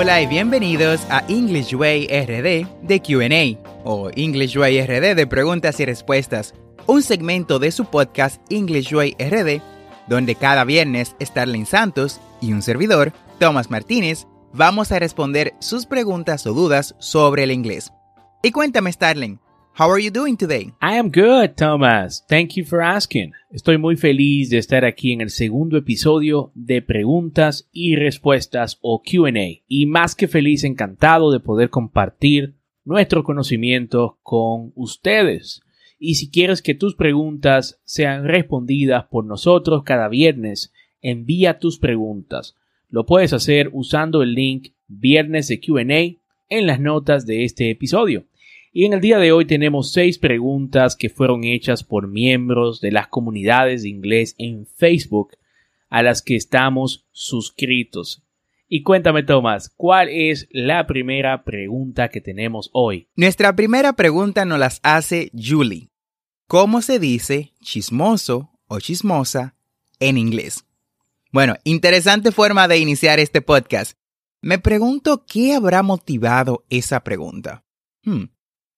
Hola y bienvenidos a English Way RD de QA o English Way RD de preguntas y respuestas, un segmento de su podcast English Way RD, donde cada viernes Starling Santos y un servidor, Thomas Martínez, vamos a responder sus preguntas o dudas sobre el inglés. Y cuéntame, Starling, How are you doing today? I am good, Thomas. Thank you for asking. Estoy muy feliz de estar aquí en el segundo episodio de preguntas y respuestas o Q&A y más que feliz encantado de poder compartir nuestro conocimiento con ustedes. Y si quieres que tus preguntas sean respondidas por nosotros cada viernes, envía tus preguntas. Lo puedes hacer usando el link Viernes de Q&A en las notas de este episodio. Y en el día de hoy tenemos seis preguntas que fueron hechas por miembros de las comunidades de inglés en Facebook a las que estamos suscritos. Y cuéntame, Tomás, ¿cuál es la primera pregunta que tenemos hoy? Nuestra primera pregunta nos las hace Julie. ¿Cómo se dice chismoso o chismosa en inglés? Bueno, interesante forma de iniciar este podcast. Me pregunto qué habrá motivado esa pregunta. Hmm.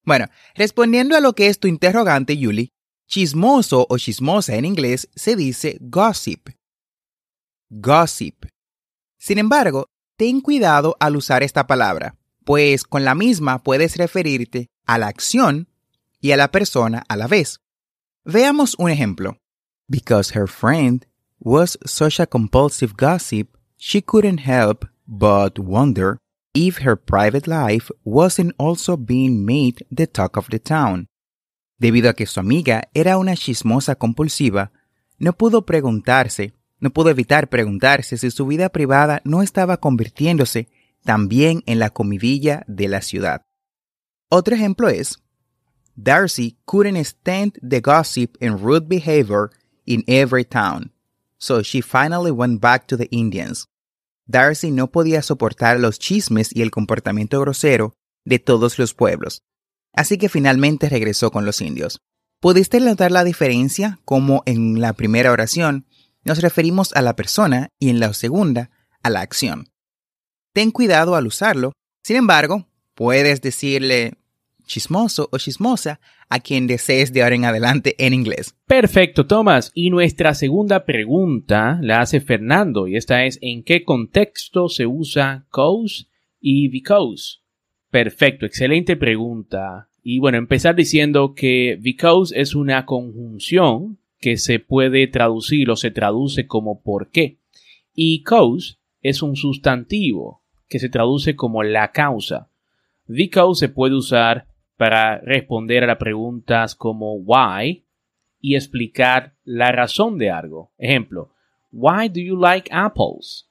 Bueno, respondiendo a lo que es tu interrogante, Julie, chismoso o chismosa en inglés se dice gossip. Gossip. Sin embargo, ten cuidado al usar esta palabra, pues con la misma puedes referirte a la acción y a la persona a la vez. Veamos un ejemplo. Because her friend was such a compulsive gossip, she couldn't help but wonder if her private life wasn't also being made the talk of the town. Debido a que su amiga era una chismosa compulsiva, no pudo preguntarse, no pudo evitar preguntarse si su vida privada no estaba convirtiéndose también en la comidilla de la ciudad. Otro ejemplo es, Darcy couldn't stand the gossip and rude behavior in every town, so she finally went back to the Indians. Darcy no podía soportar los chismes y el comportamiento grosero de todos los pueblos, así que finalmente regresó con los indios. ¿Pudiste notar la diferencia como en la primera oración nos referimos a la persona y en la segunda a la acción? Ten cuidado al usarlo, sin embargo, puedes decirle chismoso o chismosa a quien desees de ahora en adelante en inglés. Perfecto, Tomás. Y nuestra segunda pregunta la hace Fernando y esta es ¿en qué contexto se usa cause y because? Perfecto, excelente pregunta. Y bueno, empezar diciendo que because es una conjunción que se puede traducir o se traduce como por qué. Y cause es un sustantivo que se traduce como la causa. Because se puede usar para responder a las preguntas como why y explicar la razón de algo. Ejemplo, why do you like apples?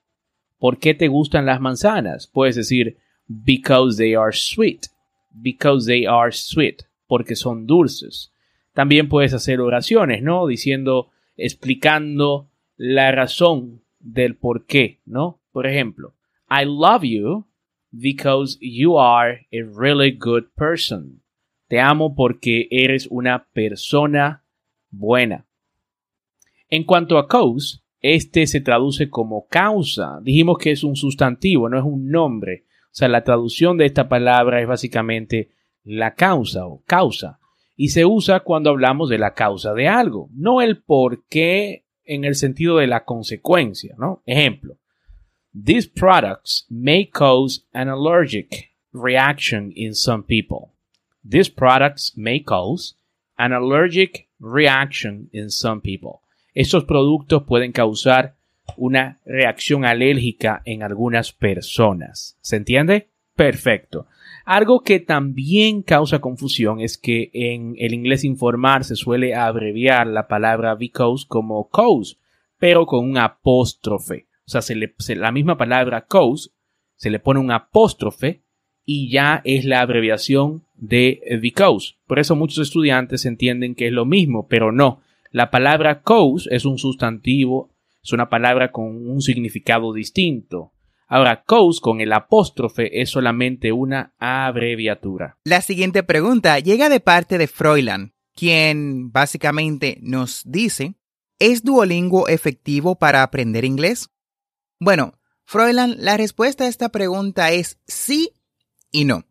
¿Por qué te gustan las manzanas? Puedes decir because they are sweet. Because they are sweet. Porque son dulces. También puedes hacer oraciones, ¿no? Diciendo, explicando la razón del por qué, ¿no? Por ejemplo, I love you because you are a really good person. Te amo porque eres una persona buena. En cuanto a cause, este se traduce como causa. Dijimos que es un sustantivo, no es un nombre. O sea, la traducción de esta palabra es básicamente la causa o causa. Y se usa cuando hablamos de la causa de algo, no el por qué en el sentido de la consecuencia, ¿no? Ejemplo. These products may cause an allergic reaction in some people. These products may cause an allergic reaction in some people. Estos productos pueden causar una reacción alérgica en algunas personas. ¿Se entiende? Perfecto. Algo que también causa confusión es que en el inglés informal se suele abreviar la palabra because como cause, pero con un apóstrofe. O sea, se le, la misma palabra cause se le pone un apóstrofe y ya es la abreviación de because. Por eso muchos estudiantes entienden que es lo mismo, pero no. La palabra cause es un sustantivo, es una palabra con un significado distinto. Ahora, cause con el apóstrofe es solamente una abreviatura. La siguiente pregunta llega de parte de Froilan, quien básicamente nos dice, ¿es Duolingo efectivo para aprender inglés? Bueno, Froilan, la respuesta a esta pregunta es sí y no.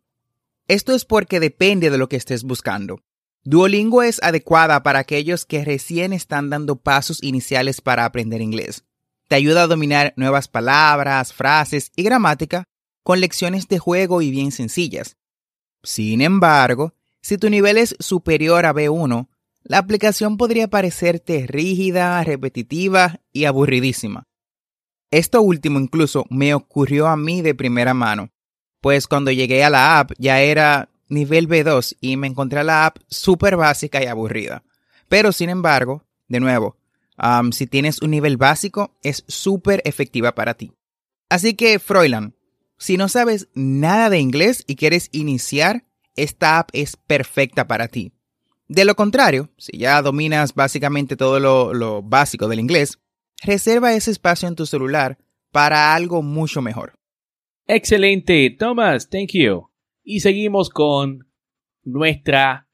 Esto es porque depende de lo que estés buscando. Duolingo es adecuada para aquellos que recién están dando pasos iniciales para aprender inglés. Te ayuda a dominar nuevas palabras, frases y gramática con lecciones de juego y bien sencillas. Sin embargo, si tu nivel es superior a B1, la aplicación podría parecerte rígida, repetitiva y aburridísima. Esto último incluso me ocurrió a mí de primera mano, pues cuando llegué a la app ya era nivel B2 y me encontré la app súper básica y aburrida. Pero sin embargo, de nuevo, si tienes un nivel básico, es súper efectiva para ti. Así que, Froilan, si no sabes nada de inglés y quieres iniciar, esta app es perfecta para ti. De lo contrario, si ya dominas básicamente todo lo básico del inglés, reserva ese espacio en tu celular para algo mucho mejor. Excelente, Thomas, thank you. Y seguimos con nuestra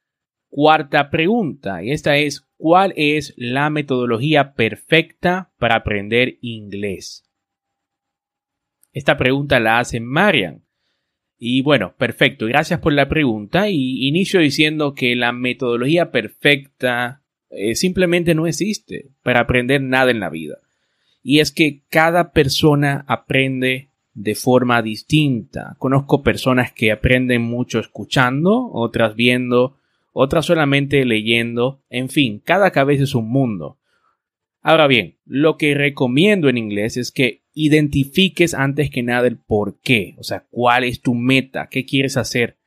cuarta pregunta, y esta es, ¿cuál es la metodología perfecta para aprender inglés? Esta pregunta la hace Marian. Y bueno, perfecto, gracias por la pregunta y inicio diciendo que la metodología perfecta eh, simplemente no existe para aprender nada en la vida. Y es que cada persona aprende de forma distinta. Conozco personas que aprenden mucho escuchando, otras viendo, otras solamente leyendo, en fin, cada cabeza es un mundo. Ahora bien, lo que recomiendo en inglés es que identifiques antes que nada el por qué, o sea, cuál es tu meta, qué quieres hacer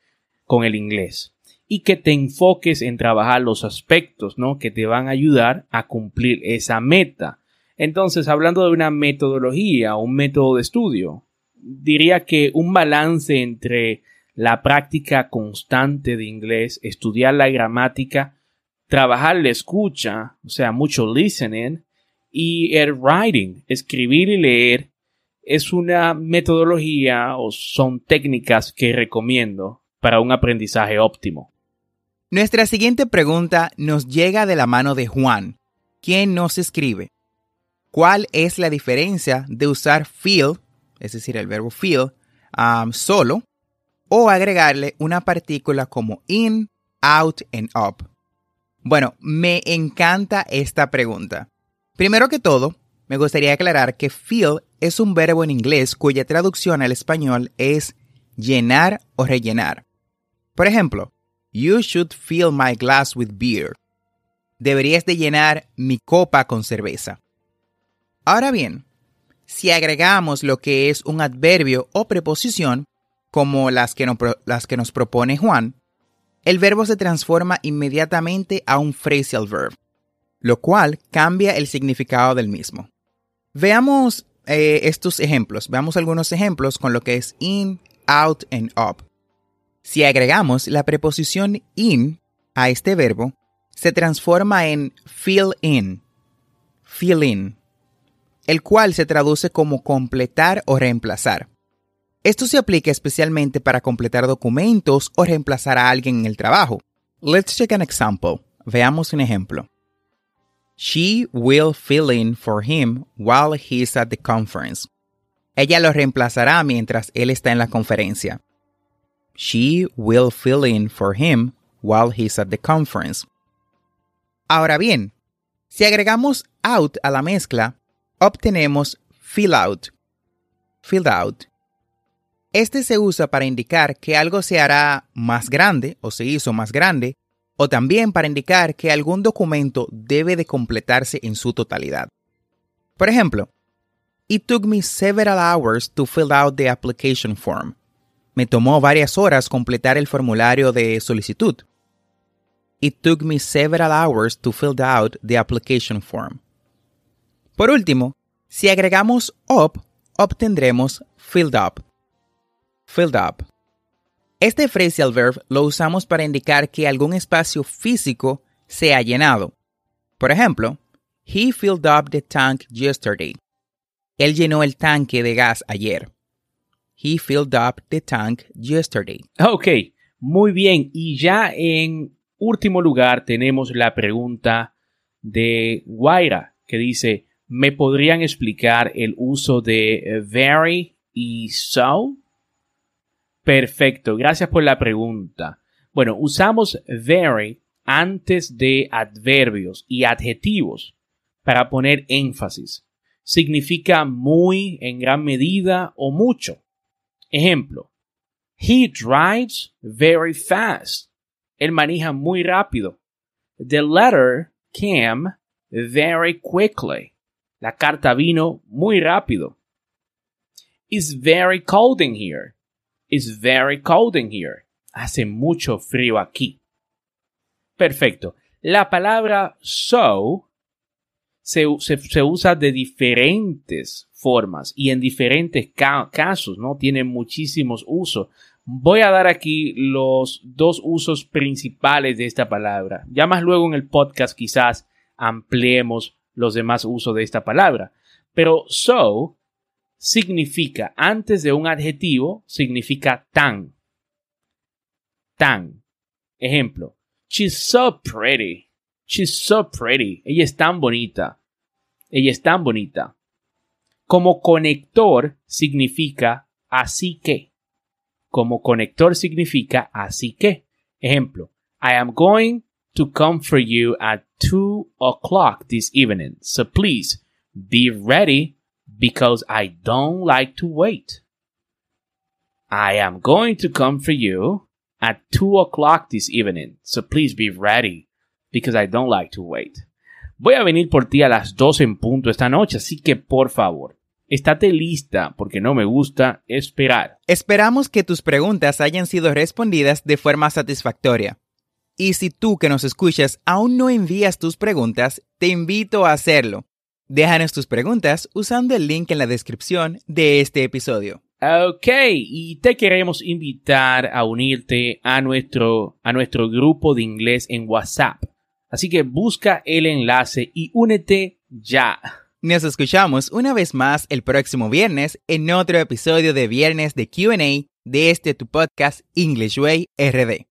con el inglés y que te enfoques en trabajar los aspectos, ¿no? Que te van a ayudar a cumplir esa meta. Entonces, hablando de una metodología un método de estudio, diría que un balance entre la práctica constante de inglés, estudiar la gramática, trabajar la escucha, o sea, mucho listening, y el writing, escribir y leer, es una metodología o son técnicas que recomiendo para un aprendizaje óptimo. Nuestra siguiente pregunta nos llega de la mano de Juan, quien nos escribe. ¿Cuál es la diferencia de usar feel, es decir, el verbo feel, um, solo, o agregarle una partícula como in, out and up? Bueno, me encanta esta pregunta. Primero que todo, me gustaría aclarar que feel es un verbo en inglés cuya traducción al español es llenar o rellenar. Por ejemplo, You should fill my glass with beer. Deberías de llenar mi copa con cerveza. Ahora bien, si agregamos lo que es un adverbio o preposición, como las que, las que nos propone Juan, el verbo se transforma inmediatamente a un phrasal verb, lo cual cambia el significado del mismo. Veamos eh, estos ejemplos, veamos algunos ejemplos con lo que es in, out and up. Si agregamos la preposición in a este verbo, se transforma en fill in, fill in, el cual se traduce como completar o reemplazar. Esto se aplica especialmente para completar documentos o reemplazar a alguien en el trabajo. Let's check an example. Veamos un ejemplo. She will fill in for him while he's at the conference. Ella lo reemplazará mientras él está en la conferencia. She will fill in for him while he's at the conference. Ahora bien, si agregamos out a la mezcla, obtenemos fill out. Fill out. Este se usa para indicar que algo se hará más grande o se hizo más grande, o también para indicar que algún documento debe de completarse en su totalidad. Por ejemplo, It took me several hours to fill out the application form. Me tomó varias horas completar el formulario de solicitud. It took me several hours to fill out the application form. Por último, si agregamos up, obtendremos filled up. Filled up. Este phrasal verb lo usamos para indicar que algún espacio físico se ha llenado. Por ejemplo, he filled up the tank yesterday. Él llenó el tanque de gas ayer. He filled up the tank yesterday. Ok, muy bien. Y ya en último lugar tenemos la pregunta de Guaira, que dice, ¿me podrían explicar el uso de very y so? Perfecto, gracias por la pregunta. Bueno, usamos very antes de adverbios y adjetivos para poner énfasis. Significa muy, en gran medida o mucho. Ejemplo, he drives very fast. Él maneja muy rápido. The letter came very quickly. La carta vino muy rápido. It's very cold in here. It's very cold in here. Hace mucho frío aquí. Perfecto. La palabra so se, usa de diferentes formas y en diferentes casos, ¿no? Tiene muchísimos usos. Voy a dar aquí los dos usos principales de esta palabra. Ya más luego en el podcast quizás ampliemos los demás usos de esta palabra. Pero so significa, antes de un adjetivo, significa tan. Tan. Ejemplo. She's so pretty. She's so pretty. Ella es tan bonita. Ella es tan bonita. Como conector significa así que. Como conector significa así que. Ejemplo. I am going to come for you at 2 o'clock this evening. So please be ready because I don't like to wait. I am going to come for you at 2 o'clock this evening. So please be ready because I don't like to wait. Voy a venir por ti a las 12 en punto esta noche, así que por favor, estate lista porque no me gusta esperar. Esperamos que tus preguntas hayan sido respondidas de forma satisfactoria. Y si tú que nos escuchas aún no envías tus preguntas, te invito a hacerlo. Déjanos tus preguntas usando el link en la descripción de este episodio. Ok, y te queremos invitar a unirte a nuestro, a nuestro grupo de inglés en WhatsApp. Así que busca el enlace y únete ya. Nos escuchamos una vez más el próximo viernes en otro episodio de Viernes de QA de este tu podcast English Way RD.